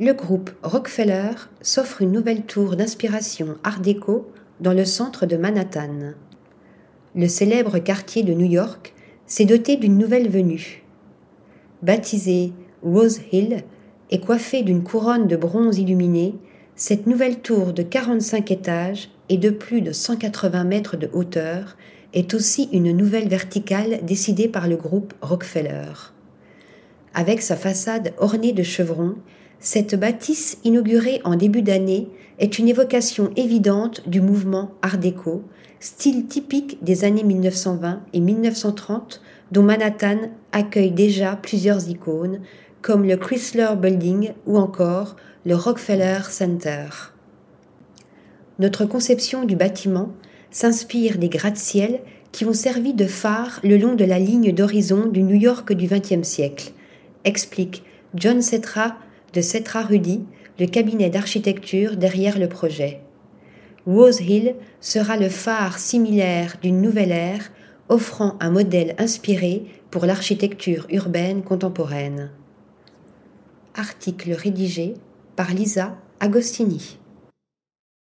le groupe Rockefeller s'offre une nouvelle tour d'inspiration art déco dans le centre de Manhattan. Le célèbre quartier de New York s'est doté d'une nouvelle venue. Baptisée Rose Hill et coiffée d'une couronne de bronze illuminé, cette nouvelle tour de 45 étages et de plus de 180 mètres de hauteur est aussi une nouvelle verticale décidée par le groupe Rockefeller. Avec sa façade ornée de chevrons, cette bâtisse inaugurée en début d'année est une évocation évidente du mouvement Art déco, style typique des années 1920 et 1930 dont Manhattan accueille déjà plusieurs icônes comme le Chrysler Building ou encore le Rockefeller Center. Notre conception du bâtiment s'inspire des gratte-ciel qui ont servi de phare le long de la ligne d'horizon du New York du XXe siècle, explique John Cetra de Cetra Rudy, le cabinet d'architecture derrière le projet. Rose Hill sera le phare similaire d'une nouvelle ère offrant un modèle inspiré pour l'architecture urbaine contemporaine. Article rédigé par Lisa Agostini.